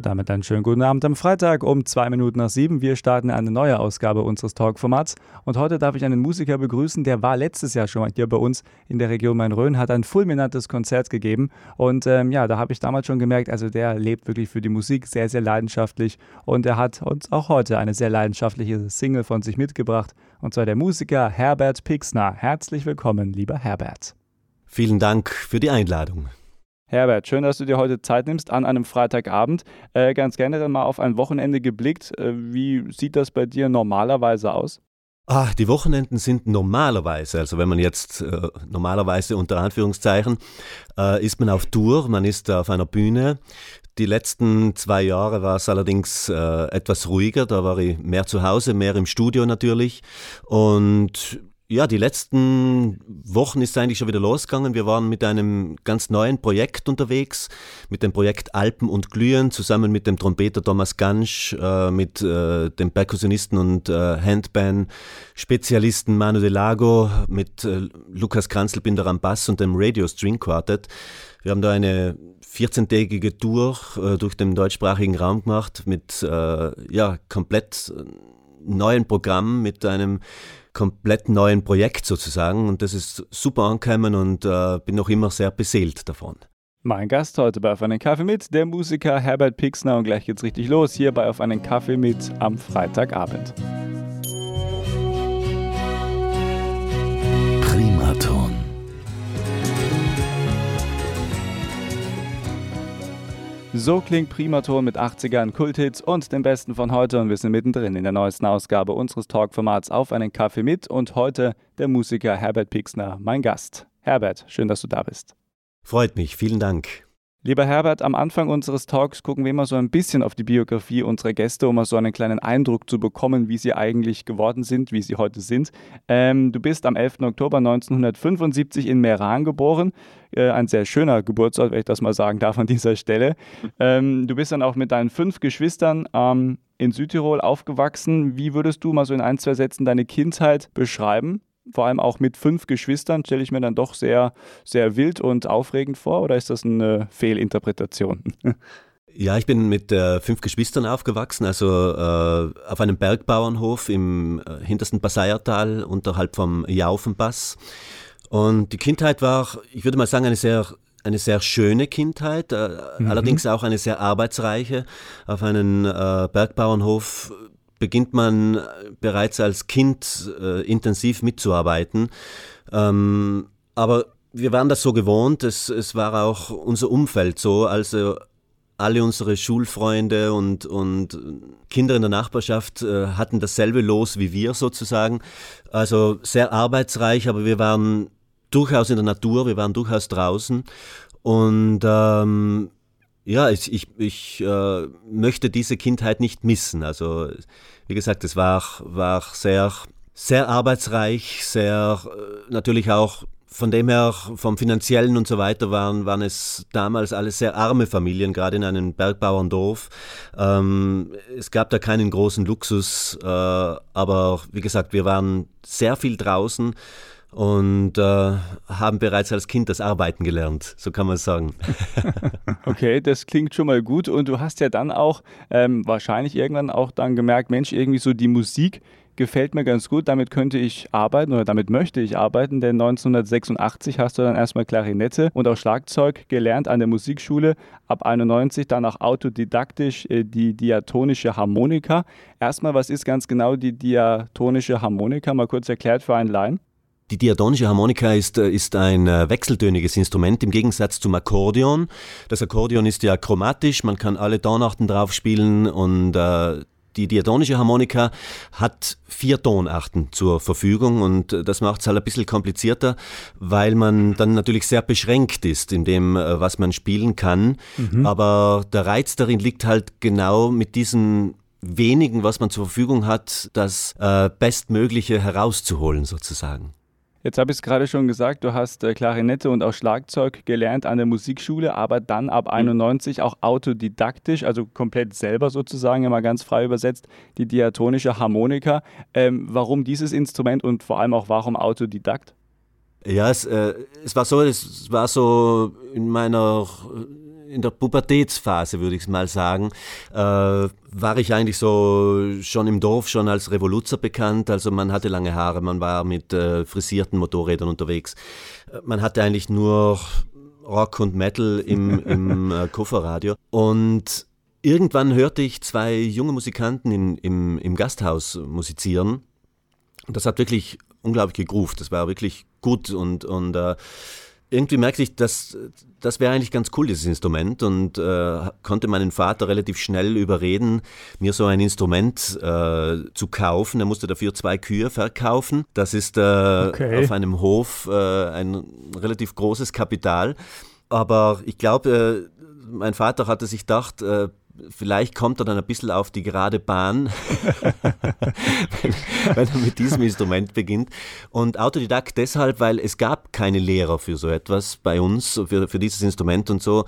Und damit einen schönen guten Abend am Freitag um zwei Minuten nach sieben. Wir starten eine neue Ausgabe unseres Talk-Formats. Und heute darf ich einen Musiker begrüßen, der war letztes Jahr schon mal hier bei uns in der Region Main-Rhön, hat ein fulminantes Konzert gegeben. Und ähm, ja, da habe ich damals schon gemerkt, also der lebt wirklich für die Musik sehr, sehr leidenschaftlich. Und er hat uns auch heute eine sehr leidenschaftliche Single von sich mitgebracht. Und zwar der Musiker Herbert Pixner. Herzlich willkommen, lieber Herbert. Vielen Dank für die Einladung. Herbert, schön, dass du dir heute Zeit nimmst an einem Freitagabend. Äh, ganz generell mal auf ein Wochenende geblickt. Äh, wie sieht das bei dir normalerweise aus? Ah, die Wochenenden sind normalerweise, also wenn man jetzt äh, normalerweise unter Anführungszeichen, äh, ist man auf Tour, man ist auf einer Bühne. Die letzten zwei Jahre war es allerdings äh, etwas ruhiger, da war ich mehr zu Hause, mehr im Studio natürlich. Und ja, die letzten Wochen ist eigentlich schon wieder losgegangen. Wir waren mit einem ganz neuen Projekt unterwegs, mit dem Projekt Alpen und Glühen, zusammen mit dem Trompeter Thomas Gansch, äh, mit äh, dem Perkussionisten und äh, Handband-Spezialisten Manu de Lago, mit äh, Lukas Kranzelbinder am Bass und dem Radio String Quartet. Wir haben da eine 14-tägige Tour äh, durch den deutschsprachigen Raum gemacht mit äh, ja, komplett neuen Programm, mit einem komplett neuen Projekt sozusagen und das ist super angekommen und äh, bin noch immer sehr beseelt davon. Mein Gast heute bei Auf einen Kaffee mit, der Musiker Herbert Pixner und gleich geht's richtig los hier bei Auf einen Kaffee mit am Freitagabend. So klingt Primaton mit 80ern, Kulthits und dem Besten von heute und wir sind mittendrin in der neuesten Ausgabe unseres Talkformats Auf einen Kaffee mit und heute der Musiker Herbert Pixner, mein Gast. Herbert, schön, dass du da bist. Freut mich, vielen Dank. Lieber Herbert, am Anfang unseres Talks gucken wir immer so ein bisschen auf die Biografie unserer Gäste, um mal so einen kleinen Eindruck zu bekommen, wie sie eigentlich geworden sind, wie sie heute sind. Ähm, du bist am 11. Oktober 1975 in Meran geboren. Äh, ein sehr schöner Geburtsort, wenn ich das mal sagen darf an dieser Stelle. Ähm, du bist dann auch mit deinen fünf Geschwistern ähm, in Südtirol aufgewachsen. Wie würdest du mal so in ein, zwei Sätzen deine Kindheit beschreiben? Vor allem auch mit fünf Geschwistern, stelle ich mir dann doch sehr, sehr wild und aufregend vor oder ist das eine Fehlinterpretation? Ja, ich bin mit äh, fünf Geschwistern aufgewachsen, also äh, auf einem Bergbauernhof im äh, hintersten Passaiertal unterhalb vom Jaufenpass. Und die Kindheit war, ich würde mal sagen, eine sehr eine sehr schöne Kindheit, äh, mhm. allerdings auch eine sehr arbeitsreiche. Auf einem äh, Bergbauernhof beginnt man äh, bereits als Kind äh, intensiv mitzuarbeiten. Ähm, aber wir waren das so gewohnt, es, es war auch unser Umfeld so, also alle unsere Schulfreunde und, und Kinder in der Nachbarschaft äh, hatten dasselbe Los wie wir sozusagen. Also sehr arbeitsreich, aber wir waren durchaus in der Natur, wir waren durchaus draußen und ähm, ja, ich, ich, ich äh, möchte diese Kindheit nicht missen. Also, wie gesagt, es war, war sehr, sehr arbeitsreich, sehr äh, natürlich auch von dem her, vom finanziellen und so weiter, waren, waren es damals alles sehr arme Familien, gerade in einem Bergbauerndorf. Ähm, es gab da keinen großen Luxus, äh, aber wie gesagt, wir waren sehr viel draußen und äh, haben bereits als Kind das Arbeiten gelernt, so kann man sagen. okay, das klingt schon mal gut und du hast ja dann auch ähm, wahrscheinlich irgendwann auch dann gemerkt, Mensch, irgendwie so die Musik gefällt mir ganz gut, damit könnte ich arbeiten oder damit möchte ich arbeiten, denn 1986 hast du dann erstmal Klarinette und auch Schlagzeug gelernt an der Musikschule, ab 91 dann auch autodidaktisch äh, die diatonische Harmonika. Erstmal, was ist ganz genau die diatonische Harmonika? Mal kurz erklärt für einen Laien. Die diatonische Harmonika ist, äh, ist ein äh, wechseltöniges Instrument im Gegensatz zum Akkordeon. Das Akkordeon ist ja chromatisch, man kann alle Tonarten drauf spielen und äh, die diatonische Harmonika hat vier Tonarten zur Verfügung und äh, das macht es halt ein bisschen komplizierter, weil man dann natürlich sehr beschränkt ist in dem, was man spielen kann. Mhm. Aber der Reiz darin liegt halt genau mit diesen wenigen, was man zur Verfügung hat, das äh, Bestmögliche herauszuholen sozusagen. Jetzt habe ich es gerade schon gesagt, du hast äh, Klarinette und auch Schlagzeug gelernt an der Musikschule, aber dann ab 91 mhm. auch autodidaktisch, also komplett selber sozusagen, immer ganz frei übersetzt, die diatonische Harmonika. Ähm, warum dieses Instrument und vor allem auch warum Autodidakt? Ja, es, äh, es war so, es war so in meiner in der Pubertätsphase, würde ich mal sagen, äh, war ich eigentlich so schon im Dorf schon als Revoluzer bekannt. Also man hatte lange Haare, man war mit äh, frisierten Motorrädern unterwegs. Man hatte eigentlich nur Rock und Metal im, im äh, Kofferradio. Und irgendwann hörte ich zwei junge Musikanten in, im, im Gasthaus musizieren. Und das hat wirklich unglaublich gegruft. Das war wirklich gut und, und äh, irgendwie merkte ich, dass das wäre eigentlich ganz cool, dieses Instrument, und äh, konnte meinen Vater relativ schnell überreden, mir so ein Instrument äh, zu kaufen. Er musste dafür zwei Kühe verkaufen. Das ist äh, okay. auf einem Hof äh, ein relativ großes Kapital. Aber ich glaube, äh, mein Vater hatte sich gedacht, äh, vielleicht kommt er dann ein bisschen auf die gerade Bahn, wenn, wenn, er mit diesem Instrument beginnt. Und Autodidakt deshalb, weil es gab keine Lehrer für so etwas bei uns, für, für dieses Instrument und so.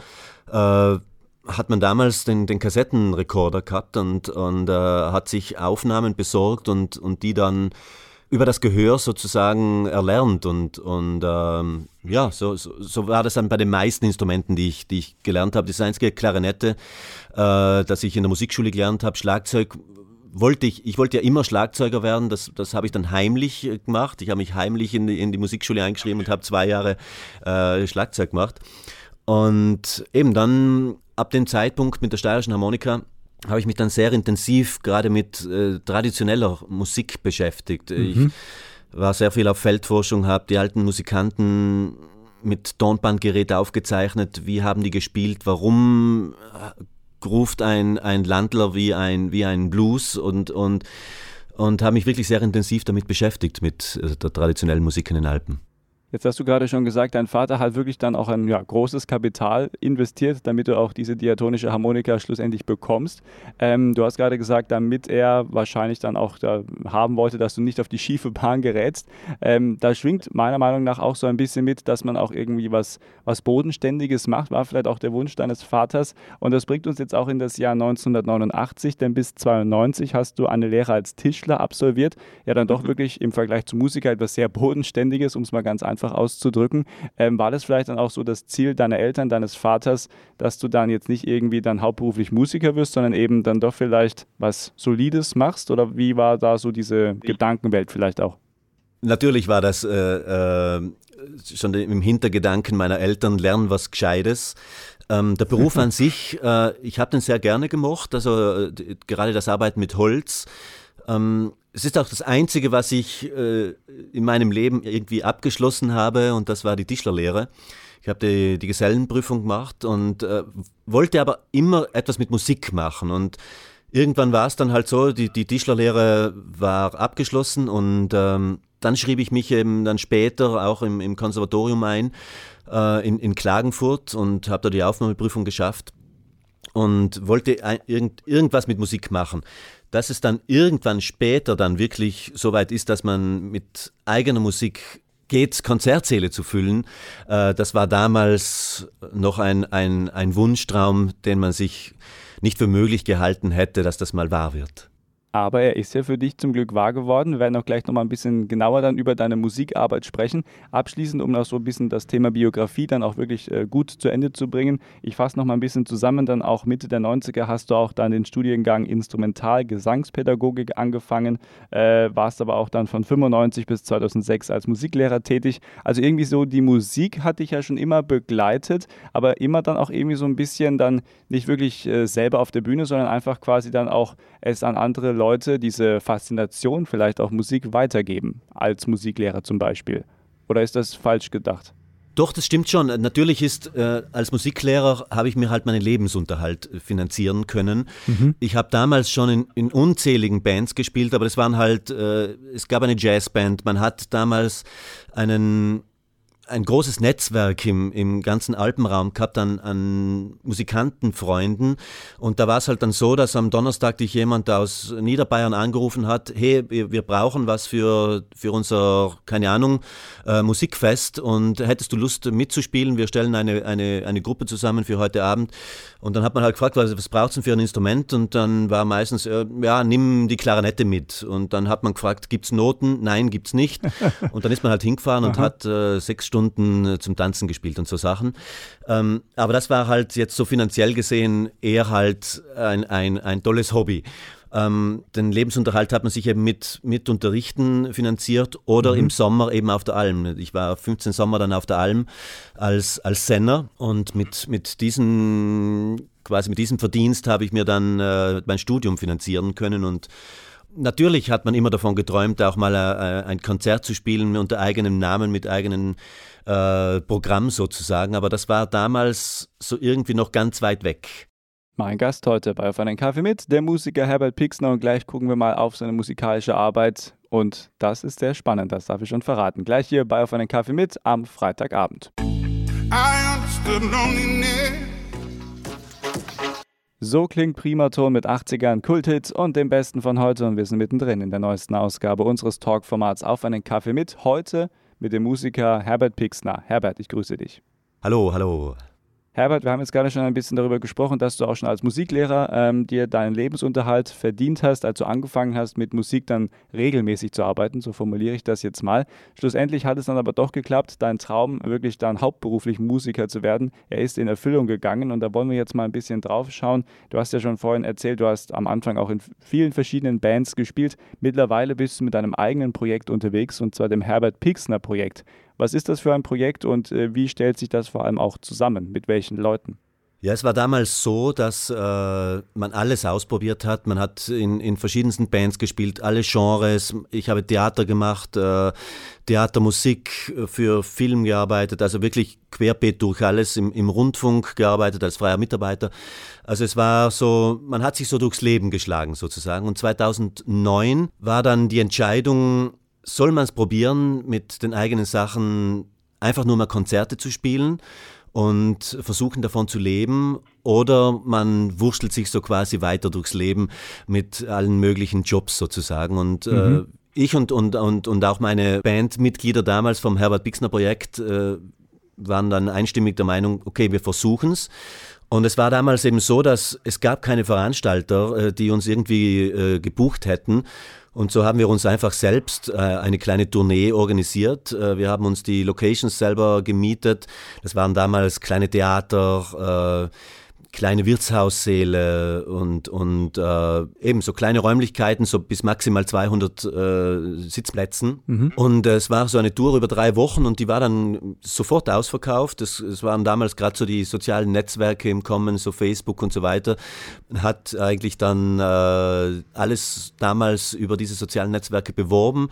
Äh, hat man damals den, den Kassettenrekorder gehabt und, und äh, hat sich Aufnahmen besorgt und, und die dann über das Gehör sozusagen erlernt und, und ähm, ja, so, so, so, war das dann bei den meisten Instrumenten, die ich, die ich gelernt habe. Das einzige Klarinette, äh, das ich in der Musikschule gelernt habe, Schlagzeug wollte ich, ich wollte ja immer Schlagzeuger werden, das, das habe ich dann heimlich äh, gemacht. Ich habe mich heimlich in die, in die Musikschule eingeschrieben und habe zwei Jahre äh, Schlagzeug gemacht. Und eben dann ab dem Zeitpunkt mit der steirischen Harmonika habe ich mich dann sehr intensiv gerade mit äh, traditioneller Musik beschäftigt. Mhm. Ich war sehr viel auf Feldforschung, habe die alten Musikanten mit Tonbandgerät aufgezeichnet, wie haben die gespielt, warum äh, ruft ein, ein Landler wie ein, wie ein Blues und, und, und habe mich wirklich sehr intensiv damit beschäftigt, mit äh, der traditionellen Musik in den Alpen. Jetzt hast du gerade schon gesagt, dein Vater hat wirklich dann auch ein ja, großes Kapital investiert, damit du auch diese diatonische Harmonika schlussendlich bekommst. Ähm, du hast gerade gesagt, damit er wahrscheinlich dann auch da haben wollte, dass du nicht auf die schiefe Bahn gerätst. Ähm, da schwingt meiner Meinung nach auch so ein bisschen mit, dass man auch irgendwie was, was Bodenständiges macht, war vielleicht auch der Wunsch deines Vaters. Und das bringt uns jetzt auch in das Jahr 1989, denn bis 92 hast du eine Lehre als Tischler absolviert. Ja, dann doch mhm. wirklich im Vergleich zu Musiker etwas sehr Bodenständiges, um es mal ganz einfach einfach auszudrücken. Ähm, war das vielleicht dann auch so das Ziel deiner Eltern, deines Vaters, dass du dann jetzt nicht irgendwie dann hauptberuflich Musiker wirst, sondern eben dann doch vielleicht was Solides machst? Oder wie war da so diese Gedankenwelt vielleicht auch? Natürlich war das äh, äh, schon im Hintergedanken meiner Eltern, lernen was Gescheites. Ähm, der Beruf an sich, äh, ich habe den sehr gerne gemocht, also äh, gerade das Arbeiten mit Holz. Ähm, es ist auch das Einzige, was ich äh, in meinem Leben irgendwie abgeschlossen habe und das war die Tischlerlehre. Ich habe die, die Gesellenprüfung gemacht und äh, wollte aber immer etwas mit Musik machen und irgendwann war es dann halt so, die, die Tischlerlehre war abgeschlossen und ähm, dann schrieb ich mich eben dann später auch im, im Konservatorium ein äh, in, in Klagenfurt und habe da die Aufnahmeprüfung geschafft und wollte ein, irgend, irgendwas mit Musik machen. Dass es dann irgendwann später dann wirklich so weit ist, dass man mit eigener Musik geht, Konzertsäle zu füllen, äh, das war damals noch ein, ein, ein Wunschtraum, den man sich nicht für möglich gehalten hätte, dass das mal wahr wird. Aber er ist ja für dich zum Glück wahr geworden. Wir werden auch gleich nochmal ein bisschen genauer dann über deine Musikarbeit sprechen. Abschließend, um noch so ein bisschen das Thema Biografie dann auch wirklich äh, gut zu Ende zu bringen. Ich fasse nochmal ein bisschen zusammen. Dann auch Mitte der 90er hast du auch dann den Studiengang Instrumental-Gesangspädagogik angefangen. Äh, warst aber auch dann von 95 bis 2006 als Musiklehrer tätig. Also irgendwie so die Musik hat dich ja schon immer begleitet, aber immer dann auch irgendwie so ein bisschen dann nicht wirklich äh, selber auf der Bühne, sondern einfach quasi dann auch es an andere Leute Leute diese Faszination vielleicht auch Musik weitergeben, als Musiklehrer zum Beispiel? Oder ist das falsch gedacht? Doch, das stimmt schon. Natürlich ist, äh, als Musiklehrer habe ich mir halt meinen Lebensunterhalt äh, finanzieren können. Mhm. Ich habe damals schon in, in, unzähligen Bands gespielt, aber es waren halt, äh, es gab eine Jazzband. Man hat damals einen ein großes Netzwerk im, im ganzen Alpenraum gehabt an, an Musikantenfreunden. Und da war es halt dann so, dass am Donnerstag dich jemand aus Niederbayern angerufen hat, hey, wir, wir brauchen was für, für unser, keine Ahnung, äh, Musikfest und hättest du Lust mitzuspielen? Wir stellen eine, eine, eine Gruppe zusammen für heute Abend. Und dann hat man halt gefragt, was, was braucht es denn für ein Instrument? Und dann war meistens, äh, ja, nimm die Klarinette mit. Und dann hat man gefragt, gibt es Noten? Nein, gibt es nicht. Und dann ist man halt hingefahren und hat äh, sechs Stunden äh, zum Tanzen gespielt und so Sachen. Ähm, aber das war halt jetzt so finanziell gesehen eher halt ein, ein, ein tolles Hobby. Ähm, den Lebensunterhalt hat man sich eben mit, mit Unterrichten finanziert oder mhm. im Sommer eben auf der Alm. Ich war 15 Sommer dann auf der Alm als, als Senner und mit, mit diesem quasi mit diesem Verdienst habe ich mir dann äh, mein Studium finanzieren können und Natürlich hat man immer davon geträumt, auch mal äh, ein Konzert zu spielen unter eigenem Namen, mit eigenem äh, Programm sozusagen, aber das war damals so irgendwie noch ganz weit weg. Mein Gast heute bei Auf einen Kaffee mit, der Musiker Herbert Pixner und gleich gucken wir mal auf seine musikalische Arbeit und das ist sehr spannend, das darf ich schon verraten. Gleich hier bei Auf einen Kaffee mit am Freitagabend. So klingt Primaton mit 80ern, Kulthits und dem Besten von heute und wir sind mittendrin in der neuesten Ausgabe unseres Talkformats Auf einen Kaffee mit, heute mit dem Musiker Herbert Pixner. Herbert, ich grüße dich. Hallo, hallo. Herbert, wir haben jetzt gerade schon ein bisschen darüber gesprochen, dass du auch schon als Musiklehrer ähm, dir deinen Lebensunterhalt verdient hast, als du angefangen hast, mit Musik dann regelmäßig zu arbeiten, so formuliere ich das jetzt mal. Schlussendlich hat es dann aber doch geklappt, dein Traum, wirklich dann hauptberuflich Musiker zu werden, er ist in Erfüllung gegangen und da wollen wir jetzt mal ein bisschen drauf schauen. Du hast ja schon vorhin erzählt, du hast am Anfang auch in vielen verschiedenen Bands gespielt. Mittlerweile bist du mit deinem eigenen Projekt unterwegs und zwar dem Herbert Pixner Projekt. Was ist das für ein Projekt und äh, wie stellt sich das vor allem auch zusammen? Mit welchen Leuten? Ja, es war damals so, dass äh, man alles ausprobiert hat. Man hat in, in verschiedensten Bands gespielt, alle Genres. Ich habe Theater gemacht, äh, Theatermusik für Film gearbeitet, also wirklich querbeet durch alles, im, im Rundfunk gearbeitet als freier Mitarbeiter. Also es war so, man hat sich so durchs Leben geschlagen sozusagen. Und 2009 war dann die Entscheidung, soll man es probieren, mit den eigenen Sachen einfach nur mal Konzerte zu spielen und versuchen davon zu leben oder man wurschtelt sich so quasi weiter durchs Leben mit allen möglichen Jobs sozusagen und äh, mhm. äh, ich und, und, und, und auch meine Bandmitglieder damals vom Herbert Bixner Projekt äh, waren dann einstimmig der Meinung, okay, wir versuchen es. Und es war damals eben so, dass es gab keine Veranstalter, äh, die uns irgendwie äh, gebucht hätten. Und so haben wir uns einfach selbst äh, eine kleine Tournee organisiert. Äh, wir haben uns die Locations selber gemietet. Das waren damals kleine Theater, äh, kleine Wirtshaussäle und, und äh, eben so kleine Räumlichkeiten, so bis maximal 200 äh, Sitzplätzen. Mhm. Und äh, es war so eine Tour über drei Wochen und die war dann sofort ausverkauft. Es, es waren damals gerade so die sozialen Netzwerke im Kommen, so Facebook und so weiter. Hat eigentlich dann äh, alles damals über diese sozialen Netzwerke beworben.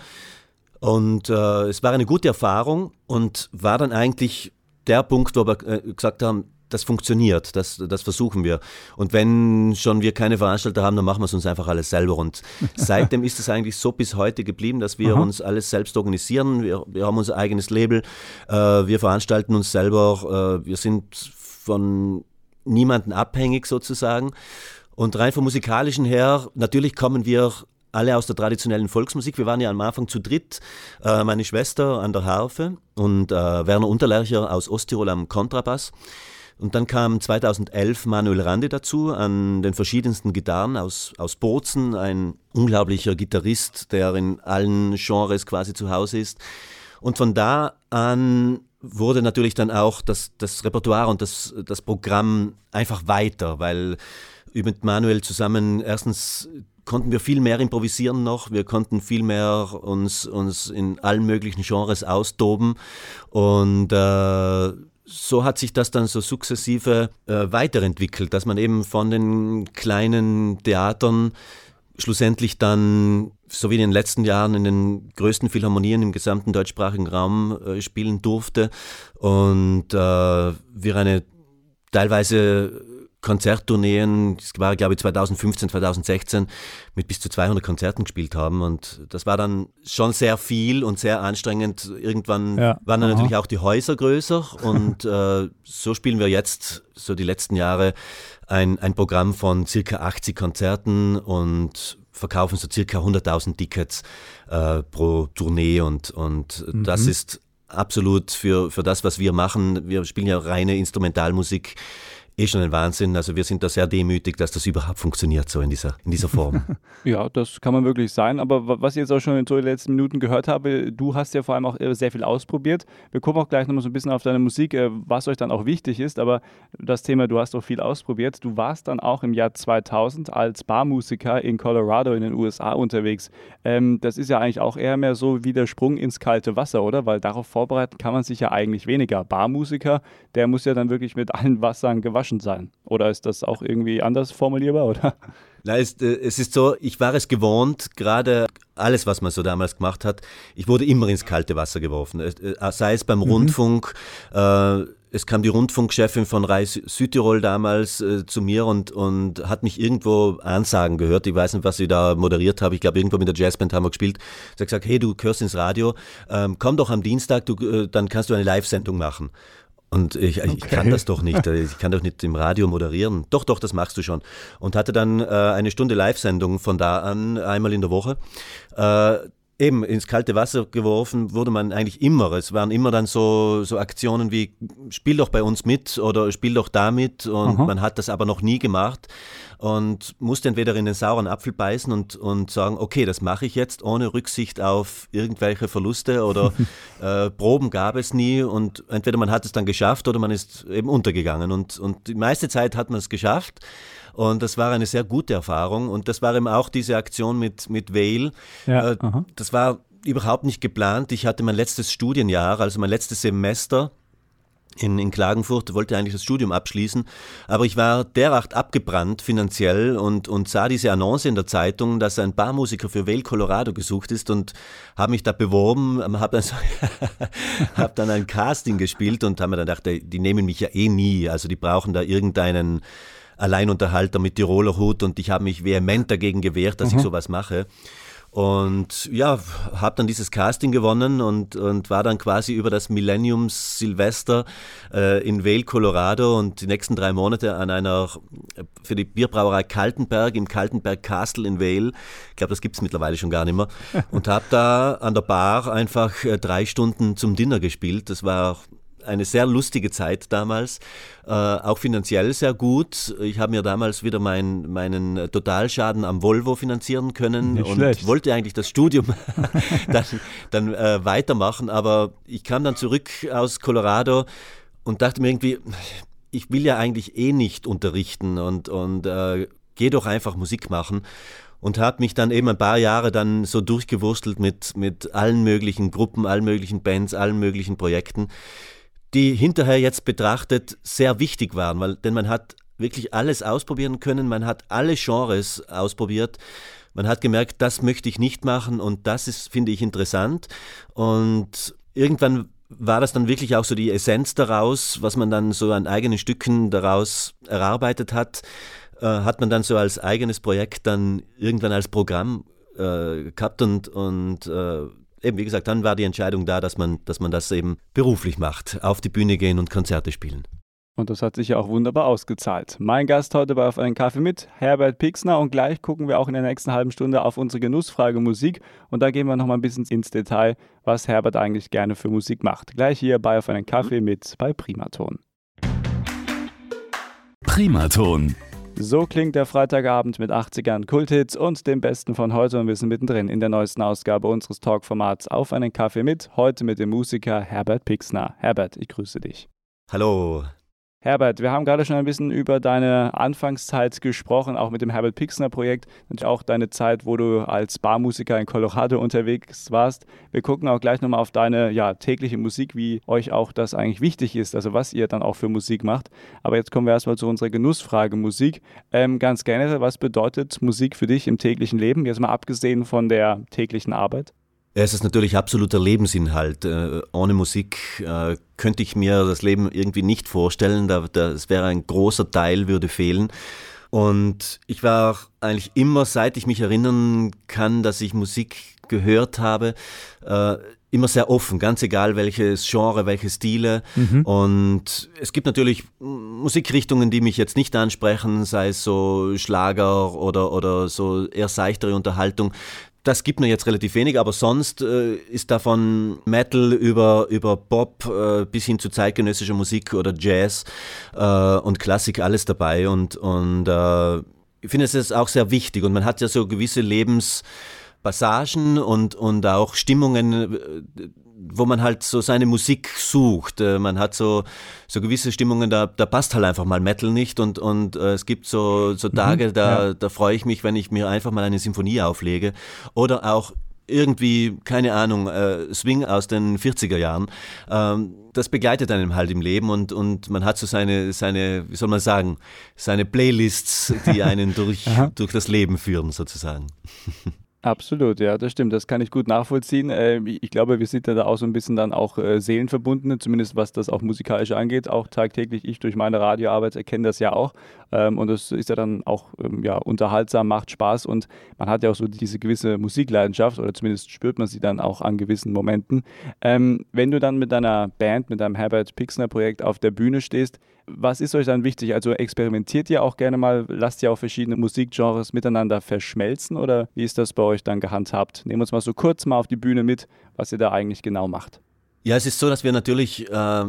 Und äh, es war eine gute Erfahrung und war dann eigentlich der Punkt, wo wir äh, gesagt haben, das funktioniert, das, das versuchen wir. Und wenn schon wir keine Veranstalter haben, dann machen wir es uns einfach alles selber. Und seitdem ist es eigentlich so bis heute geblieben, dass wir Aha. uns alles selbst organisieren. Wir, wir haben unser eigenes Label, äh, wir veranstalten uns selber, äh, wir sind von niemandem abhängig sozusagen. Und rein vom musikalischen her, natürlich kommen wir alle aus der traditionellen Volksmusik. Wir waren ja am Anfang zu dritt. Äh, meine Schwester an der Harfe und äh, Werner Unterlercher aus Osttirol am Kontrabass. Und dann kam 2011 Manuel Rande dazu an den verschiedensten Gitarren aus, aus Bozen, ein unglaublicher Gitarrist, der in allen Genres quasi zu Hause ist. Und von da an wurde natürlich dann auch das, das Repertoire und das, das Programm einfach weiter, weil mit Manuel zusammen erstens konnten wir viel mehr improvisieren noch, wir konnten viel mehr uns, uns in allen möglichen Genres austoben. Und äh, so hat sich das dann so sukzessive äh, weiterentwickelt, dass man eben von den kleinen Theatern schlussendlich dann, so wie in den letzten Jahren, in den größten Philharmonien im gesamten deutschsprachigen Raum äh, spielen durfte. Und äh, wir eine teilweise Konzerttourneen, das war glaube ich 2015, 2016, mit bis zu 200 Konzerten gespielt haben und das war dann schon sehr viel und sehr anstrengend. Irgendwann ja. waren dann Aha. natürlich auch die Häuser größer und äh, so spielen wir jetzt so die letzten Jahre ein, ein Programm von circa 80 Konzerten und verkaufen so circa 100.000 Tickets äh, pro Tournee und, und mhm. das ist absolut für, für das, was wir machen. Wir spielen ja reine Instrumentalmusik eh schon ein Wahnsinn. Also wir sind da sehr demütig, dass das überhaupt funktioniert so in dieser, in dieser Form. ja, das kann man wirklich sein. Aber was ich jetzt auch schon in den letzten Minuten gehört habe, du hast ja vor allem auch äh, sehr viel ausprobiert. Wir gucken auch gleich nochmal so ein bisschen auf deine Musik, äh, was euch dann auch wichtig ist. Aber das Thema, du hast auch viel ausprobiert. Du warst dann auch im Jahr 2000 als Barmusiker in Colorado in den USA unterwegs. Ähm, das ist ja eigentlich auch eher mehr so wie der Sprung ins kalte Wasser, oder? Weil darauf vorbereiten kann man sich ja eigentlich weniger. Barmusiker, der muss ja dann wirklich mit allen Wassern gewaschen überraschend sein. Oder ist das auch irgendwie anders formulierbar, oder? Na, es, äh, es ist so, ich war es gewohnt, gerade alles, was man so damals gemacht hat, ich wurde immer ins kalte Wasser geworfen. Äh, sei es beim mhm. Rundfunk, äh, es kam die Rundfunkchefin von Reis Südtirol damals äh, zu mir und, und hat mich irgendwo Ansagen gehört. Ich weiß nicht, was sie da moderiert habe. Ich glaube, irgendwo mit der Jazzband haben wir gespielt. Sie hat gesagt, hey, du hörst ins Radio, ähm, komm doch am Dienstag, du, äh, dann kannst du eine Live-Sendung machen. Und ich, okay. ich kann das doch nicht. Ich kann doch nicht im Radio moderieren. Doch, doch, das machst du schon. Und hatte dann äh, eine Stunde Live-Sendung von da an, einmal in der Woche. Äh, eben ins kalte Wasser geworfen wurde man eigentlich immer. Es waren immer dann so, so Aktionen wie spiel doch bei uns mit oder spiel doch damit und Aha. man hat das aber noch nie gemacht und musste entweder in den sauren Apfel beißen und, und sagen, okay, das mache ich jetzt ohne Rücksicht auf irgendwelche Verluste oder äh, Proben gab es nie und entweder man hat es dann geschafft oder man ist eben untergegangen und, und die meiste Zeit hat man es geschafft. Und das war eine sehr gute Erfahrung. Und das war eben auch diese Aktion mit, mit Vale. Ja, äh, das war überhaupt nicht geplant. Ich hatte mein letztes Studienjahr, also mein letztes Semester in, in Klagenfurt, wollte eigentlich das Studium abschließen, aber ich war derart abgebrannt finanziell und, und sah diese Annonce in der Zeitung, dass ein Barmusiker für Vail, Colorado gesucht ist und habe mich da beworben, habe dann, so, hab dann ein Casting gespielt und habe mir dann gedacht, die nehmen mich ja eh nie, also die brauchen da irgendeinen Alleinunterhalter mit Tiroler Hut und ich habe mich vehement dagegen gewehrt, dass mhm. ich sowas mache. Und ja, habe dann dieses Casting gewonnen und, und war dann quasi über das Millenniums Silvester äh, in Vail, Colorado und die nächsten drei Monate an einer, für die Bierbrauerei Kaltenberg im Kaltenberg Castle in Vail. Ich glaube, das gibt es mittlerweile schon gar nicht mehr. Und habe da an der Bar einfach äh, drei Stunden zum Dinner gespielt. Das war eine sehr lustige Zeit damals, äh, auch finanziell sehr gut. Ich habe mir damals wieder mein, meinen Totalschaden am Volvo finanzieren können Nicht und schlecht. wollte eigentlich das Studium dann, dann äh, weitermachen, aber ich kam dann zurück aus Colorado und dachte mir irgendwie, ich will ja eigentlich eh nicht unterrichten und, und äh, geh doch einfach Musik machen und habe mich dann eben ein paar Jahre dann so durchgewurstelt mit, mit allen möglichen Gruppen, allen möglichen Bands, allen möglichen Projekten die hinterher jetzt betrachtet sehr wichtig waren, weil, denn man hat wirklich alles ausprobieren können, man hat alle Genres ausprobiert. Man hat gemerkt, das möchte ich nicht machen und das ist, finde ich, interessant. Und irgendwann war das dann wirklich auch so die Essenz daraus, was man dann so an eigenen Stücken daraus erarbeitet hat, äh, hat man dann so als eigenes Projekt dann irgendwann als Programm äh, gehabt und, und äh, eben, wie gesagt, dann war die Entscheidung da, dass man, dass man das eben beruflich macht, auf die Bühne gehen und Konzerte spielen. Und das hat sich ja auch wunderbar ausgezahlt. Mein Gast heute bei Auf einen Kaffee mit, Herbert Pixner. Und gleich gucken wir auch in der nächsten halben Stunde auf unsere Genussfrage Musik. Und da gehen wir nochmal ein bisschen ins Detail, was Herbert eigentlich gerne für Musik macht. Gleich hier bei Auf einen Kaffee mit bei Primaton. Primaton so klingt der Freitagabend mit 80ern Kulthits und dem Besten von heute und wir sind mittendrin in der neuesten Ausgabe unseres Talkformats Auf einen Kaffee mit, heute mit dem Musiker Herbert Pixner. Herbert, ich grüße dich. Hallo, Herbert, wir haben gerade schon ein bisschen über deine Anfangszeit gesprochen, auch mit dem Herbert Pixner Projekt und auch deine Zeit, wo du als Barmusiker in Colorado unterwegs warst. Wir gucken auch gleich nochmal auf deine ja, tägliche Musik, wie euch auch das eigentlich wichtig ist, also was ihr dann auch für Musik macht. Aber jetzt kommen wir erstmal zu unserer Genussfrage Musik. Ähm, ganz generell, was bedeutet Musik für dich im täglichen Leben, jetzt mal abgesehen von der täglichen Arbeit? Es ist natürlich absoluter Lebensinhalt. Äh, ohne Musik äh, könnte ich mir das Leben irgendwie nicht vorstellen. Das wäre ein großer Teil, würde fehlen. Und ich war eigentlich immer, seit ich mich erinnern kann, dass ich Musik gehört habe, äh, immer sehr offen, ganz egal welches Genre, welche Stile. Mhm. Und es gibt natürlich Musikrichtungen, die mich jetzt nicht ansprechen, sei es so Schlager oder, oder so eher seichtere Unterhaltung. Das gibt mir jetzt relativ wenig, aber sonst äh, ist davon Metal über, über Pop äh, bis hin zu zeitgenössischer Musik oder Jazz äh, und Klassik alles dabei. Und, und äh, ich finde es auch sehr wichtig. Und man hat ja so gewisse Lebenspassagen und, und auch Stimmungen, äh, wo man halt so seine Musik sucht. Äh, man hat so, so gewisse Stimmungen, da, da passt halt einfach mal Metal nicht und, und äh, es gibt so, so mhm, Tage, mhm, da, ja. da freue ich mich, wenn ich mir einfach mal eine Sinfonie auflege oder auch irgendwie, keine Ahnung, äh, Swing aus den 40er Jahren. Ähm, das begleitet einem halt im Leben und, und man hat so seine, seine, wie soll man sagen, seine Playlists, die einen durch, durch das Leben führen sozusagen. Absolut, ja, das stimmt. Das kann ich gut nachvollziehen. Ähm, ich glaube, wir sind ja da auch so ein bisschen dann auch äh, Seelenverbundene, zumindest was das auch musikalisch angeht. Auch tagtäglich, ich durch meine Radioarbeit erkenne das ja auch. Ähm, und das ist ja dann auch ähm, ja, unterhaltsam, macht Spaß und man hat ja auch so diese gewisse Musikleidenschaft oder zumindest spürt man sie dann auch an gewissen Momenten. wenn du dann mit deiner Band, mit deinem Herbert Pixner Projekt auf der Bühne stehst, was ist euch dann wichtig? Also experimentiert ihr auch gerne mal, lasst ihr auch verschiedene Musikgenres miteinander verschmelzen oder wie ist das bei euch dann gehandhabt? Nehmen wir uns mal so kurz mal auf die Bühne mit, was ihr da eigentlich genau macht. Ja, es ist so, dass wir natürlich äh,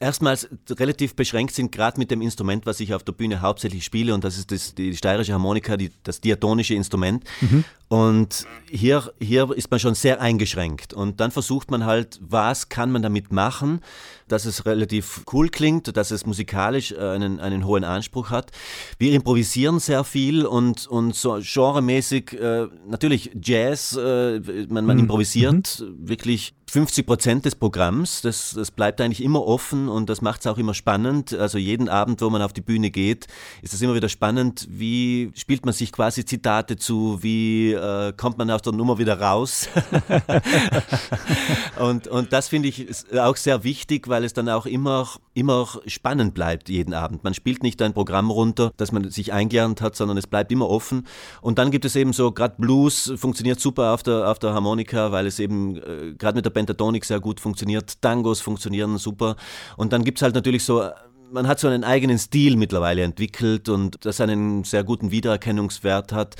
erstmals relativ beschränkt sind, gerade mit dem Instrument, was ich auf der Bühne hauptsächlich spiele, und das ist das, die steirische Harmonika, die, das diatonische Instrument. Mhm. Und hier, hier ist man schon sehr eingeschränkt. Und dann versucht man halt, was kann man damit machen, dass es relativ cool klingt, dass es musikalisch äh, einen, einen hohen Anspruch hat. Wir improvisieren sehr viel und, und so genremäßig, äh, natürlich Jazz, äh, man, man mhm. improvisiert mhm. wirklich 50 Prozent des Programms. Das, das bleibt eigentlich immer offen und das macht es auch immer spannend. Also jeden Abend, wo man auf die Bühne geht, ist es immer wieder spannend, wie spielt man sich quasi Zitate zu, wie äh, kommt man aus der Nummer wieder raus. und, und das finde ich auch sehr wichtig, weil es dann auch immer, immer spannend bleibt jeden Abend. Man spielt nicht ein Programm runter, das man sich eingelernt hat, sondern es bleibt immer offen. Und dann gibt es eben so, gerade Blues funktioniert super auf der, auf der Harmonika, weil es eben äh, gerade mit der Pentatonik sehr gut funktioniert. Tangos funktionieren super. Und dann gibt es halt natürlich so man hat so einen eigenen Stil mittlerweile entwickelt und das einen sehr guten Wiedererkennungswert hat.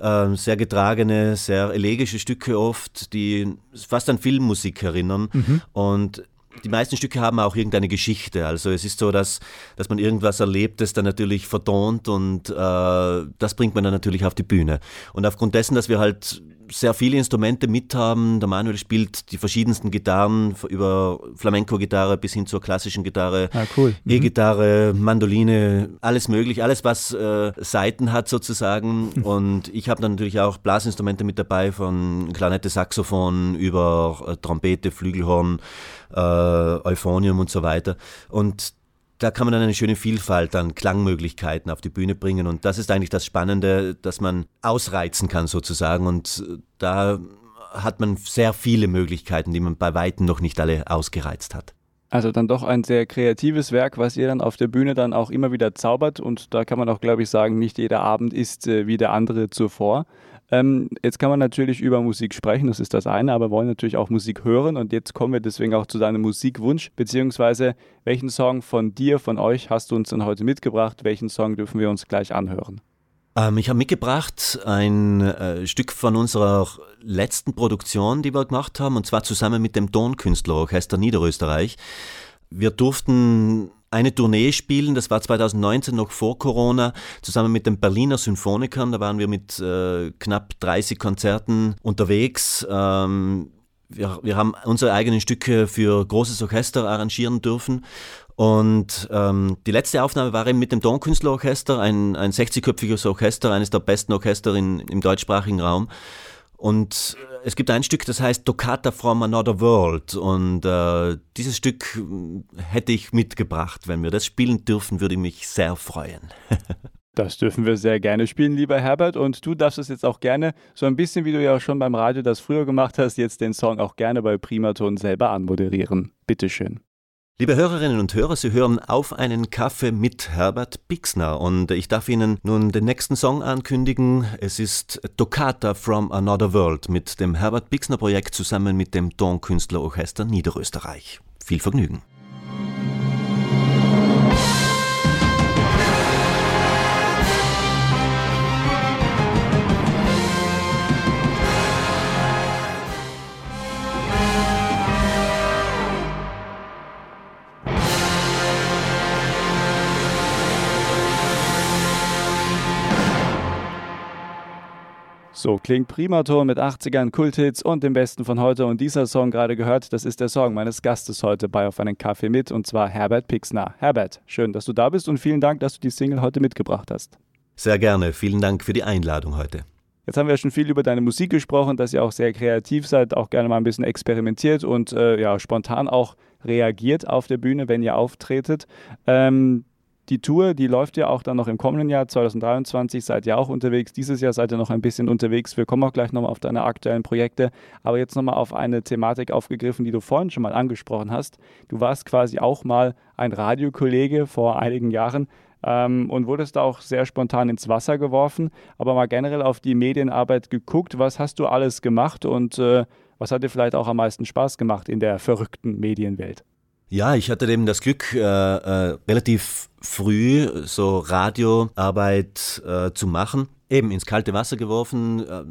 Ähm, sehr getragene, sehr elegische Stücke oft, die fast an Filmmusik erinnern. Mhm. Und die meisten Stücke haben auch irgendeine Geschichte. Also es ist so, dass, dass man irgendwas erlebt, das dann natürlich vertont und äh, das bringt man dann natürlich auf die Bühne. Und aufgrund dessen, dass wir halt sehr viele Instrumente mit haben, der Manuel spielt die verschiedensten Gitarren, über Flamenco-Gitarre bis hin zur klassischen Gitarre, ah, cool. mhm. E-Gitarre, Mandoline, alles möglich, alles was äh, Saiten hat sozusagen. Mhm. Und ich habe dann natürlich auch Blasinstrumente mit dabei, von Klarinette, Saxophon über äh, Trompete, Flügelhorn, äh, Euphonium und so weiter. Und da kann man dann eine schöne Vielfalt an Klangmöglichkeiten auf die Bühne bringen. Und das ist eigentlich das Spannende, dass man ausreizen kann sozusagen. Und äh, da hat man sehr viele Möglichkeiten, die man bei Weitem noch nicht alle ausgereizt hat. Also dann doch ein sehr kreatives Werk, was ihr dann auf der Bühne dann auch immer wieder zaubert. Und da kann man auch, glaube ich, sagen, nicht jeder Abend ist äh, wie der andere zuvor. Ähm, jetzt kann man natürlich über Musik sprechen, das ist das eine, aber wollen natürlich auch Musik hören und jetzt kommen wir deswegen auch zu deinem Musikwunsch, beziehungsweise welchen Song von dir, von euch hast du uns denn heute mitgebracht? Welchen Song dürfen wir uns gleich anhören? Ähm, ich habe mitgebracht ein äh, Stück von unserer letzten Produktion, die wir gemacht haben, und zwar zusammen mit dem Tonkünstlerorchester Niederösterreich. Wir durften eine Tournee spielen. Das war 2019 noch vor Corona, zusammen mit den Berliner Symphonikern. Da waren wir mit äh, knapp 30 Konzerten unterwegs. Ähm, wir, wir haben unsere eigenen Stücke für großes Orchester arrangieren dürfen. Und ähm, die letzte Aufnahme war eben mit dem Tonkünstlerorchester, ein, ein 60-köpfiges Orchester, eines der besten Orchester in, im deutschsprachigen Raum. Und es gibt ein Stück, das heißt Toccata from Another World. Und äh, dieses Stück hätte ich mitgebracht. Wenn wir das spielen dürfen, würde ich mich sehr freuen. Das dürfen wir sehr gerne spielen, lieber Herbert. Und du darfst es jetzt auch gerne, so ein bisschen wie du ja auch schon beim Radio das früher gemacht hast, jetzt den Song auch gerne bei Primaton selber anmoderieren. Bitteschön. Liebe Hörerinnen und Hörer, Sie hören auf einen Kaffee mit Herbert Bixner und ich darf Ihnen nun den nächsten Song ankündigen. Es ist Toccata from Another World mit dem Herbert Bixner Projekt zusammen mit dem Tonkünstlerorchester Niederösterreich. Viel Vergnügen. So klingt Primaton mit 80ern, Kulthits und dem Besten von heute. Und dieser Song gerade gehört, das ist der Song meines Gastes heute bei Auf einen Kaffee mit und zwar Herbert Pixner. Herbert, schön, dass du da bist und vielen Dank, dass du die Single heute mitgebracht hast. Sehr gerne, vielen Dank für die Einladung heute. Jetzt haben wir schon viel über deine Musik gesprochen, dass ihr auch sehr kreativ seid, auch gerne mal ein bisschen experimentiert und äh, ja, spontan auch reagiert auf der Bühne, wenn ihr auftretet. Ähm, die Tour, die läuft ja auch dann noch im kommenden Jahr, 2023, seid ihr auch unterwegs. Dieses Jahr seid ihr noch ein bisschen unterwegs. Wir kommen auch gleich nochmal auf deine aktuellen Projekte. Aber jetzt nochmal auf eine Thematik aufgegriffen, die du vorhin schon mal angesprochen hast. Du warst quasi auch mal ein Radiokollege vor einigen Jahren ähm, und wurdest da auch sehr spontan ins Wasser geworfen. Aber mal generell auf die Medienarbeit geguckt. Was hast du alles gemacht und äh, was hat dir vielleicht auch am meisten Spaß gemacht in der verrückten Medienwelt? Ja, ich hatte eben das Glück, äh, äh, relativ früh so Radioarbeit äh, zu machen eben ins kalte Wasser geworfen. Äh,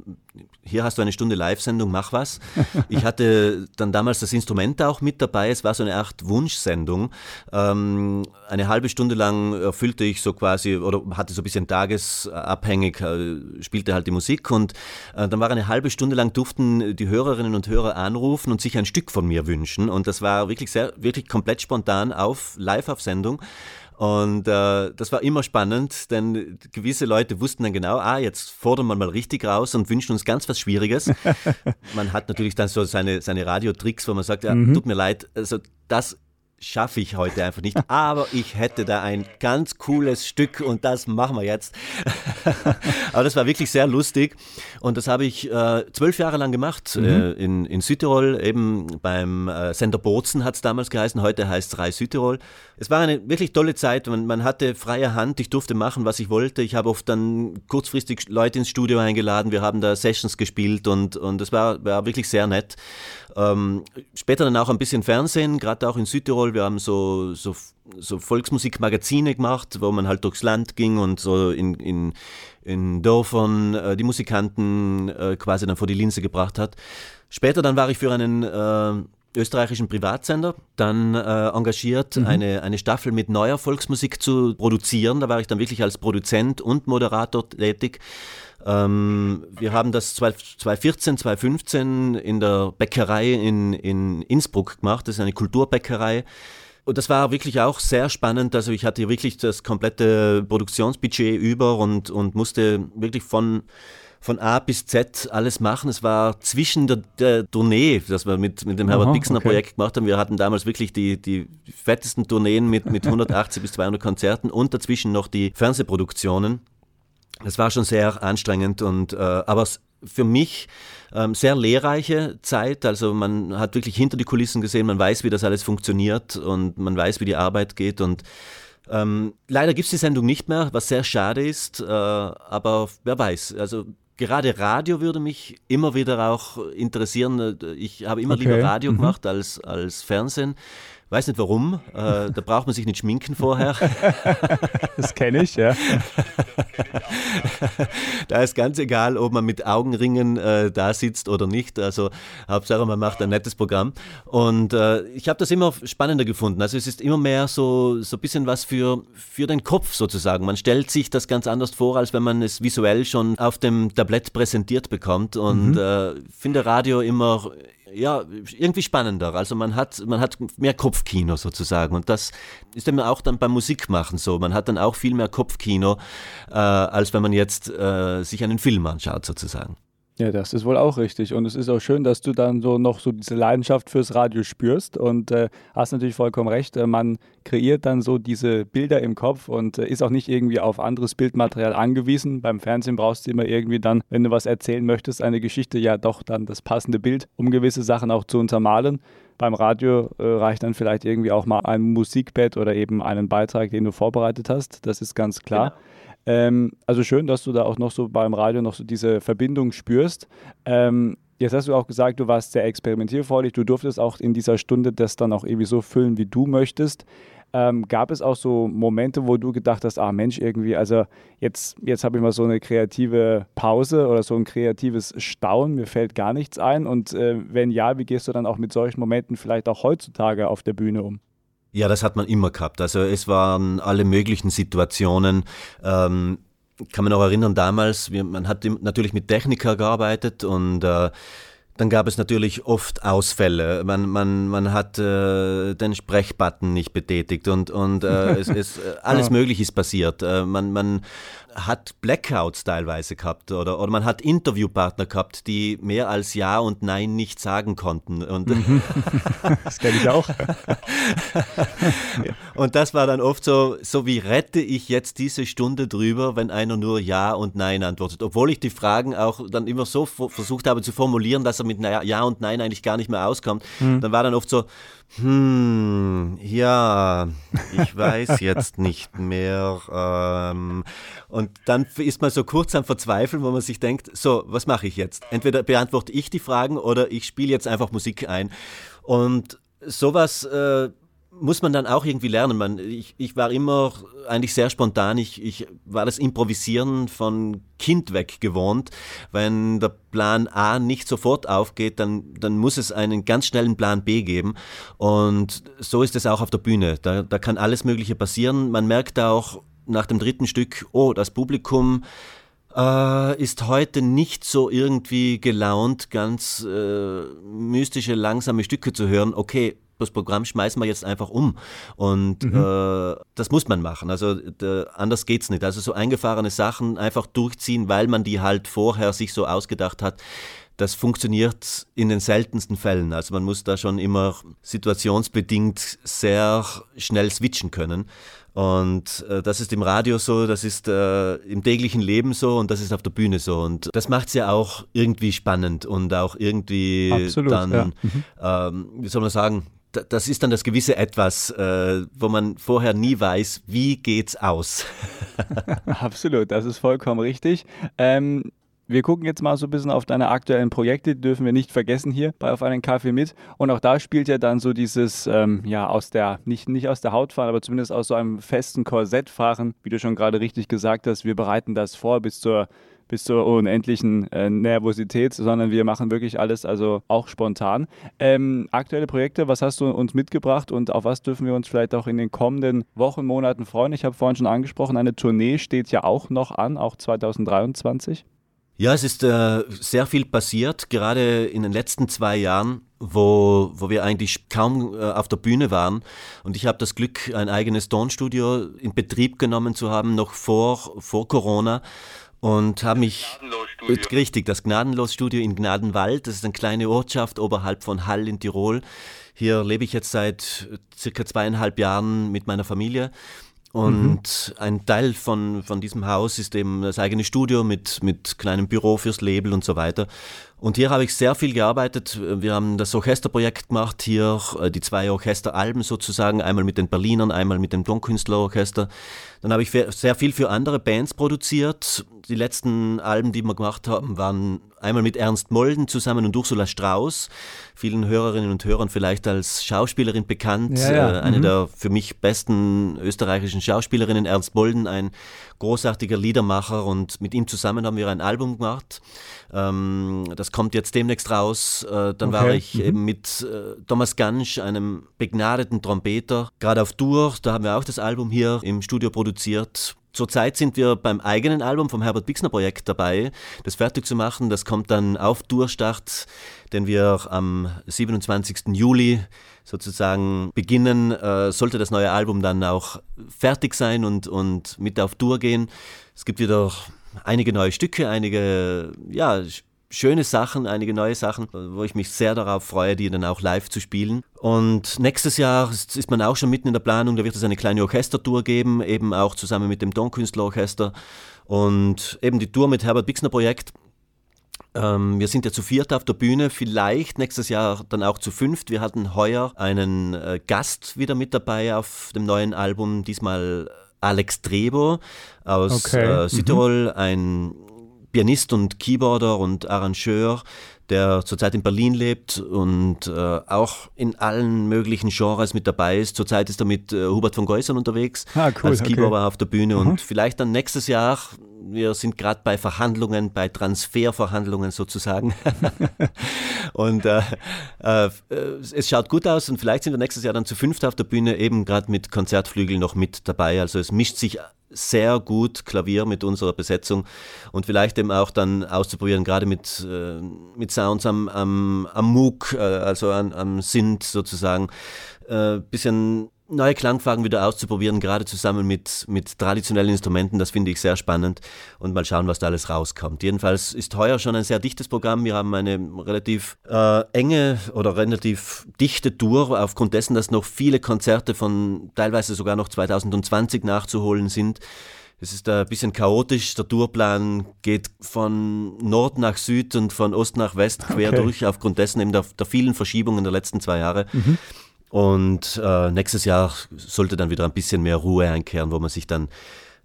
hier hast du eine Stunde Live-Sendung, mach was. Ich hatte dann damals das Instrument auch mit dabei. Es war so eine Art Wunschsendung. Ähm, eine halbe Stunde lang erfüllte ich so quasi oder hatte so ein bisschen tagesabhängig, äh, spielte halt die Musik und äh, dann war eine halbe Stunde lang durften die Hörerinnen und Hörer anrufen und sich ein Stück von mir wünschen und das war wirklich sehr, wirklich komplett spontan auf live auf Sendung. Und äh, das war immer spannend, denn gewisse Leute wussten dann genau, ah, jetzt fordern wir mal richtig raus und wünschen uns ganz was Schwieriges. man hat natürlich dann so seine, seine Radiotricks, wo man sagt, ja, mhm. tut mir leid, also das schaffe ich heute einfach nicht. Aber ich hätte da ein ganz cooles Stück und das machen wir jetzt. Aber das war wirklich sehr lustig und das habe ich äh, zwölf Jahre lang gemacht mhm. äh, in, in Südtirol, eben beim äh, Sender Bozen hat es damals geheißen, heute heißt es Rai Südtirol. Es war eine wirklich tolle Zeit, man, man hatte freie Hand, ich durfte machen, was ich wollte. Ich habe oft dann kurzfristig Leute ins Studio eingeladen, wir haben da Sessions gespielt und, und es war, war wirklich sehr nett. Ähm, später dann auch ein bisschen Fernsehen, gerade auch in Südtirol. Wir haben so, so, so Volksmusikmagazine gemacht, wo man halt durchs Land ging und so in, in, in Dörfern äh, die Musikanten äh, quasi dann vor die Linse gebracht hat. Später dann war ich für einen äh, österreichischen Privatsender dann äh, engagiert, mhm. eine, eine Staffel mit neuer Volksmusik zu produzieren. Da war ich dann wirklich als Produzent und Moderator tätig. Ähm, wir haben das 2014, 2015 in der Bäckerei in, in Innsbruck gemacht. Das ist eine Kulturbäckerei. Und das war wirklich auch sehr spannend. Also ich hatte wirklich das komplette Produktionsbudget über und, und musste wirklich von, von A bis Z alles machen. Es war zwischen der, der Tournee, das wir mit, mit dem Herbert Bixner okay. Projekt gemacht haben. Wir hatten damals wirklich die, die fettesten Tourneen mit, mit 180 bis 200 Konzerten und dazwischen noch die Fernsehproduktionen. Das war schon sehr anstrengend und äh, aber für mich ähm, sehr lehrreiche Zeit. Also man hat wirklich hinter die Kulissen gesehen, man weiß, wie das alles funktioniert und man weiß, wie die Arbeit geht und ähm, leider gibt es die Sendung nicht mehr, was sehr schade ist, äh, aber wer weiß. Also gerade Radio würde mich immer wieder auch interessieren. Ich habe immer okay. lieber Radio mhm. gemacht als, als Fernsehen. Weiß nicht warum. Äh, da braucht man sich nicht schminken vorher. das kenne ich, ja. da ist ganz egal, ob man mit Augenringen äh, da sitzt oder nicht. Also Hauptsache, man macht ein nettes Programm. Und äh, ich habe das immer spannender gefunden. Also es ist immer mehr so, so ein bisschen was für, für den Kopf sozusagen. Man stellt sich das ganz anders vor, als wenn man es visuell schon auf dem Tablett präsentiert bekommt. Und mhm. äh, finde Radio immer ja, irgendwie spannender. Also man hat, man hat mehr Kopfkino sozusagen. Und das ist dann auch dann beim Musikmachen so. Man hat dann auch viel mehr Kopfkino, äh, als wenn man jetzt äh, sich einen Film anschaut sozusagen. Ja, das ist wohl auch richtig. Und es ist auch schön, dass du dann so noch so diese Leidenschaft fürs Radio spürst und äh, hast natürlich vollkommen recht. Äh, man kreiert dann so diese Bilder im Kopf und äh, ist auch nicht irgendwie auf anderes Bildmaterial angewiesen. Beim Fernsehen brauchst du immer irgendwie dann, wenn du was erzählen möchtest, eine Geschichte, ja doch dann das passende Bild, um gewisse Sachen auch zu untermalen. Beim Radio äh, reicht dann vielleicht irgendwie auch mal ein Musikbett oder eben einen Beitrag, den du vorbereitet hast. Das ist ganz klar. Genau. Ähm, also schön, dass du da auch noch so beim Radio noch so diese Verbindung spürst. Ähm, jetzt hast du auch gesagt, du warst sehr experimentierfreudig. Du durftest auch in dieser Stunde das dann auch irgendwie so füllen, wie du möchtest. Ähm, gab es auch so Momente, wo du gedacht hast, ah Mensch, irgendwie, also jetzt, jetzt habe ich mal so eine kreative Pause oder so ein kreatives Staunen, mir fällt gar nichts ein. Und äh, wenn ja, wie gehst du dann auch mit solchen Momenten vielleicht auch heutzutage auf der Bühne um? Ja, das hat man immer gehabt. Also es waren alle möglichen Situationen. Ähm, kann man auch erinnern, damals, man hat natürlich mit Techniker gearbeitet und äh, dann gab es natürlich oft Ausfälle. Man, man, man hat äh, den Sprechbutton nicht betätigt und, und äh, es, es, äh, alles. Mögliche ist passiert. Äh, man, man hat Blackouts teilweise gehabt oder, oder man hat Interviewpartner gehabt, die mehr als Ja und Nein nicht sagen konnten. Und mhm. das kenne ich auch. und das war dann oft so, so wie rette ich jetzt diese Stunde drüber, wenn einer nur Ja und Nein antwortet. Obwohl ich die Fragen auch dann immer so versucht habe zu formulieren, dass er mit Ja und Nein eigentlich gar nicht mehr auskommt. Mhm. Dann war dann oft so, hm, ja, ich weiß jetzt nicht mehr. Ähm, und dann ist man so kurz am Verzweifeln, wo man sich denkt, so, was mache ich jetzt? Entweder beantworte ich die Fragen oder ich spiele jetzt einfach Musik ein. Und sowas äh, muss man dann auch irgendwie lernen. Man, ich, ich war immer eigentlich sehr spontan. Ich, ich war das Improvisieren von Kind weg gewohnt. Wenn der Plan A nicht sofort aufgeht, dann, dann muss es einen ganz schnellen Plan B geben. Und so ist es auch auf der Bühne. Da, da kann alles Mögliche passieren. Man merkt auch nach dem dritten Stück, oh, das Publikum äh, ist heute nicht so irgendwie gelaunt, ganz äh, mystische, langsame Stücke zu hören. Okay, das Programm schmeißen wir jetzt einfach um. Und mhm. äh, das muss man machen. Also äh, anders geht's nicht. Also so eingefahrene Sachen einfach durchziehen, weil man die halt vorher sich so ausgedacht hat. Das funktioniert in den seltensten Fällen. Also man muss da schon immer situationsbedingt sehr schnell switchen können. Und äh, das ist im Radio so, das ist äh, im täglichen Leben so und das ist auf der Bühne so. Und das macht es ja auch irgendwie spannend und auch irgendwie Absolut, dann, ja. mhm. ähm, wie soll man sagen, das ist dann das gewisse Etwas, äh, wo man vorher nie weiß, wie geht's aus. Absolut, das ist vollkommen richtig. Ähm, wir gucken jetzt mal so ein bisschen auf deine aktuellen Projekte, die dürfen wir nicht vergessen hier bei Auf einen Kaffee mit. Und auch da spielt ja dann so dieses, ähm, ja, aus der, nicht, nicht aus der Haut fahren, aber zumindest aus so einem festen Korsett fahren, wie du schon gerade richtig gesagt hast. Wir bereiten das vor bis zur bis zur unendlichen äh, Nervosität, sondern wir machen wirklich alles, also auch spontan. Ähm, aktuelle Projekte, was hast du uns mitgebracht und auf was dürfen wir uns vielleicht auch in den kommenden Wochen, Monaten freuen? Ich habe vorhin schon angesprochen, eine Tournee steht ja auch noch an, auch 2023. Ja, es ist äh, sehr viel passiert, gerade in den letzten zwei Jahren, wo, wo wir eigentlich kaum äh, auf der Bühne waren. Und ich habe das Glück, ein eigenes Tonstudio in Betrieb genommen zu haben, noch vor, vor Corona und habe mich richtig das Gnadenlos-Studio in Gnadenwald. Das ist eine kleine Ortschaft oberhalb von Hall in Tirol. Hier lebe ich jetzt seit circa zweieinhalb Jahren mit meiner Familie. Und mhm. ein Teil von, von diesem Haus ist eben das eigene Studio mit, mit kleinem Büro fürs Label und so weiter. Und hier habe ich sehr viel gearbeitet. Wir haben das Orchesterprojekt gemacht, hier äh, die zwei Orchesteralben sozusagen, einmal mit den Berlinern, einmal mit dem Tonkünstlerorchester. Dann habe ich sehr viel für andere Bands produziert. Die letzten Alben, die wir gemacht haben, waren einmal mit Ernst Molden zusammen und Ursula Strauß, vielen Hörerinnen und Hörern vielleicht als Schauspielerin bekannt, ja, ja. Äh, eine mhm. der für mich besten österreichischen Schauspielerinnen, Ernst Molden, ein großartiger Liedermacher und mit ihm zusammen haben wir ein Album gemacht. Ähm, das kommt jetzt demnächst raus. Äh, dann okay. war ich mhm. eben mit äh, Thomas Gansch, einem begnadeten Trompeter, gerade auf Tour. Da haben wir auch das Album hier im Studio produziert. Zurzeit sind wir beim eigenen Album vom Herbert Bixner Projekt dabei, das fertig zu machen. Das kommt dann auf Durchstart, den wir am 27. Juli sozusagen beginnen. Äh, sollte das neue Album dann auch fertig sein und, und mit auf Tour gehen. Es gibt wieder einige neue Stücke, einige ja, schöne Sachen, einige neue Sachen, wo ich mich sehr darauf freue, die dann auch live zu spielen. Und nächstes Jahr ist man auch schon mitten in der Planung, da wird es eine kleine Orchestertour geben, eben auch zusammen mit dem Tonkünstlerorchester und eben die Tour mit Herbert Bixner Projekt. Ähm, wir sind ja zu viert auf der Bühne, vielleicht nächstes Jahr dann auch zu fünft. Wir hatten heuer einen äh, Gast wieder mit dabei auf dem neuen Album, diesmal Alex Drebo aus okay. äh, mhm. Südtirol, mhm. ein Pianist und Keyboarder und Arrangeur, der zurzeit in Berlin lebt und äh, auch in allen möglichen Genres mit dabei ist. Zurzeit ist er mit äh, Hubert von Geusern unterwegs ah, cool, als Keyboarder okay. auf der Bühne mhm. und vielleicht dann nächstes Jahr wir sind gerade bei Verhandlungen, bei Transferverhandlungen sozusagen. und äh, äh, es schaut gut aus und vielleicht sind wir nächstes Jahr dann zu fünft auf der Bühne, eben gerade mit Konzertflügel noch mit dabei. Also es mischt sich sehr gut Klavier mit unserer Besetzung und vielleicht eben auch dann auszuprobieren, gerade mit, äh, mit Sounds am, am, am MOOC, äh, also am, am Synth sozusagen, äh, bisschen neue Klangfarben wieder auszuprobieren, gerade zusammen mit, mit traditionellen Instrumenten, das finde ich sehr spannend und mal schauen, was da alles rauskommt. Jedenfalls ist heuer schon ein sehr dichtes Programm. Wir haben eine relativ äh, enge oder relativ dichte Tour, aufgrund dessen, dass noch viele Konzerte von teilweise sogar noch 2020 nachzuholen sind. Es ist ein bisschen chaotisch. Der Tourplan geht von Nord nach Süd und von Ost nach West quer okay. durch, aufgrund dessen eben der, der vielen Verschiebungen der letzten zwei Jahre. Mhm. Und äh, nächstes Jahr sollte dann wieder ein bisschen mehr Ruhe einkehren, wo man sich dann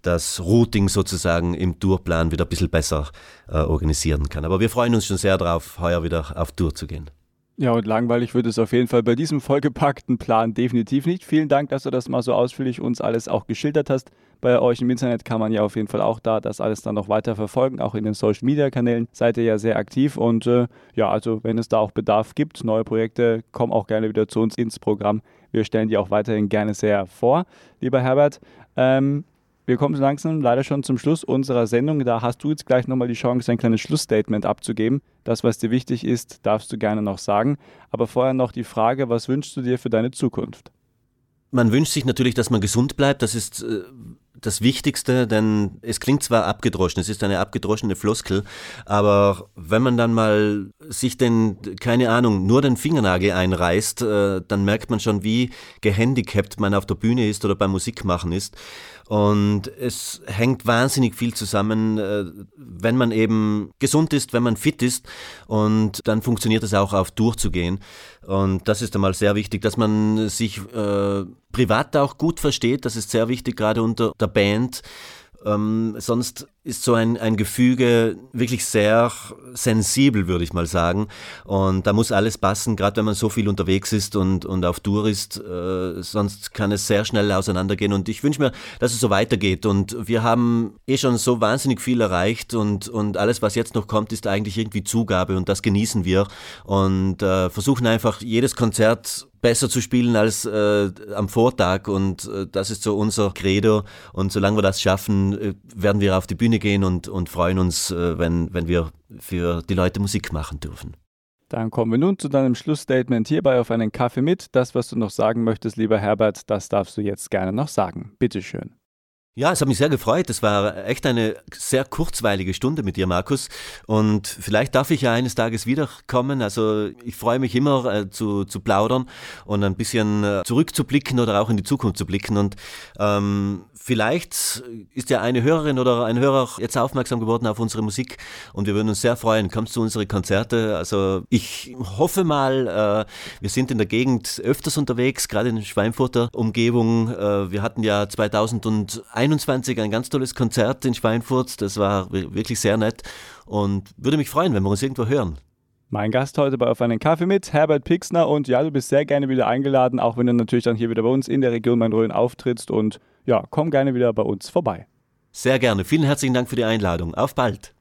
das Routing sozusagen im Tourplan wieder ein bisschen besser äh, organisieren kann. Aber wir freuen uns schon sehr darauf, heuer wieder auf Tour zu gehen. Ja, und langweilig wird es auf jeden Fall bei diesem vollgepackten Plan definitiv nicht. Vielen Dank, dass du das mal so ausführlich uns alles auch geschildert hast. Bei euch im Internet kann man ja auf jeden Fall auch da das alles dann noch weiter verfolgen. Auch in den Social Media Kanälen seid ihr ja sehr aktiv. Und äh, ja, also wenn es da auch Bedarf gibt, neue Projekte, kommen auch gerne wieder zu uns ins Programm. Wir stellen die auch weiterhin gerne sehr vor. Lieber Herbert, ähm, wir kommen langsam leider schon zum Schluss unserer Sendung. Da hast du jetzt gleich nochmal die Chance, ein kleines Schlussstatement abzugeben. Das, was dir wichtig ist, darfst du gerne noch sagen. Aber vorher noch die Frage, was wünschst du dir für deine Zukunft? Man wünscht sich natürlich, dass man gesund bleibt. Das ist äh, das Wichtigste, denn es klingt zwar abgedroschen, es ist eine abgedroschene Floskel, aber wenn man dann mal sich den, keine Ahnung, nur den Fingernagel einreißt, äh, dann merkt man schon, wie gehandicapt man auf der Bühne ist oder beim Musikmachen ist. Und es hängt wahnsinnig viel zusammen, äh, wenn man eben gesund ist, wenn man fit ist. Und dann funktioniert es auch auf durchzugehen. Und das ist einmal sehr wichtig, dass man sich äh, privat auch gut versteht. Das ist sehr wichtig, gerade unter der Band. Ähm, sonst ist so ein, ein Gefüge wirklich sehr sensibel, würde ich mal sagen. Und da muss alles passen, gerade wenn man so viel unterwegs ist und, und auf Tour ist. Äh, sonst kann es sehr schnell auseinandergehen. Und ich wünsche mir, dass es so weitergeht. Und wir haben eh schon so wahnsinnig viel erreicht. Und, und alles, was jetzt noch kommt, ist eigentlich irgendwie Zugabe. Und das genießen wir. Und äh, versuchen einfach jedes Konzert besser zu spielen als äh, am Vortag und äh, das ist so unser Credo und solange wir das schaffen, äh, werden wir auf die Bühne gehen und, und freuen uns, äh, wenn, wenn wir für die Leute Musik machen dürfen. Dann kommen wir nun zu deinem Schlussstatement hierbei auf einen Kaffee mit. Das, was du noch sagen möchtest, lieber Herbert, das darfst du jetzt gerne noch sagen. Bitteschön. Ja, es hat mich sehr gefreut. Es war echt eine sehr kurzweilige Stunde mit dir, Markus. Und vielleicht darf ich ja eines Tages wiederkommen. Also ich freue mich immer äh, zu, zu plaudern und ein bisschen äh, zurückzublicken oder auch in die Zukunft zu blicken. Und ähm, vielleicht ist ja eine Hörerin oder ein Hörer jetzt aufmerksam geworden auf unsere Musik und wir würden uns sehr freuen. Kommst zu unsere Konzerte. Also ich hoffe mal, äh, wir sind in der Gegend öfters unterwegs, gerade in der Schweinfurter Umgebung. Äh, wir hatten ja 2001 21 ein ganz tolles Konzert in Schweinfurt. Das war wirklich sehr nett und würde mich freuen, wenn wir uns irgendwo hören. Mein Gast heute bei Auf einen Kaffee mit, Herbert Pixner. Und ja, du bist sehr gerne wieder eingeladen, auch wenn du natürlich dann hier wieder bei uns in der Region Main-Rhön auftrittst. Und ja, komm gerne wieder bei uns vorbei. Sehr gerne. Vielen herzlichen Dank für die Einladung. Auf bald.